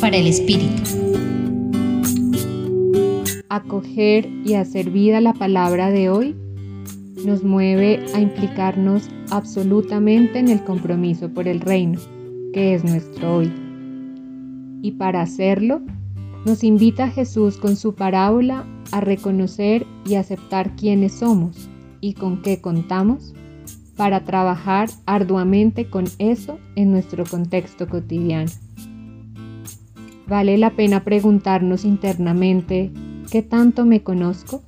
Para el Espíritu. Acoger y hacer vida la palabra de hoy nos mueve a implicarnos absolutamente en el compromiso por el reino, que es nuestro hoy. Y para hacerlo, nos invita Jesús con su parábola a reconocer y aceptar quiénes somos y con qué contamos para trabajar arduamente con eso en nuestro contexto cotidiano. Vale la pena preguntarnos internamente qué tanto me conozco,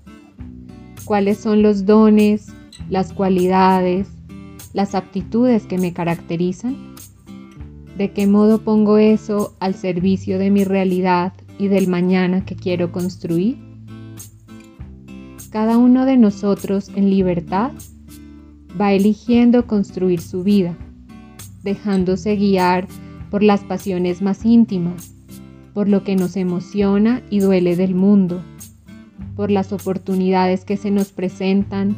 cuáles son los dones, las cualidades, las aptitudes que me caracterizan, de qué modo pongo eso al servicio de mi realidad y del mañana que quiero construir. Cada uno de nosotros en libertad va eligiendo construir su vida, dejándose guiar por las pasiones más íntimas, por lo que nos emociona y duele del mundo, por las oportunidades que se nos presentan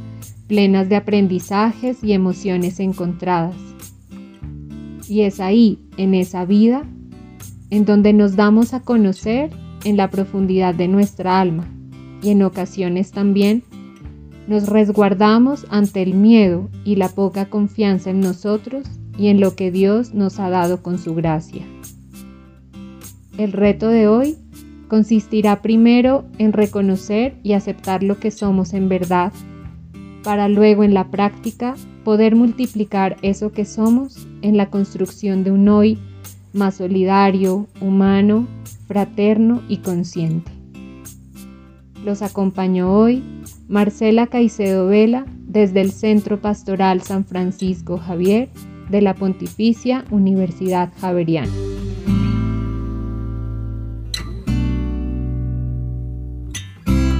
plenas de aprendizajes y emociones encontradas. Y es ahí, en esa vida, en donde nos damos a conocer en la profundidad de nuestra alma y en ocasiones también nos resguardamos ante el miedo y la poca confianza en nosotros y en lo que Dios nos ha dado con su gracia. El reto de hoy consistirá primero en reconocer y aceptar lo que somos en verdad, para luego en la práctica poder multiplicar eso que somos en la construcción de un hoy más solidario, humano, fraterno y consciente. Los acompañó hoy Marcela Caicedo Vela desde el Centro Pastoral San Francisco Javier de la Pontificia Universidad Javeriana.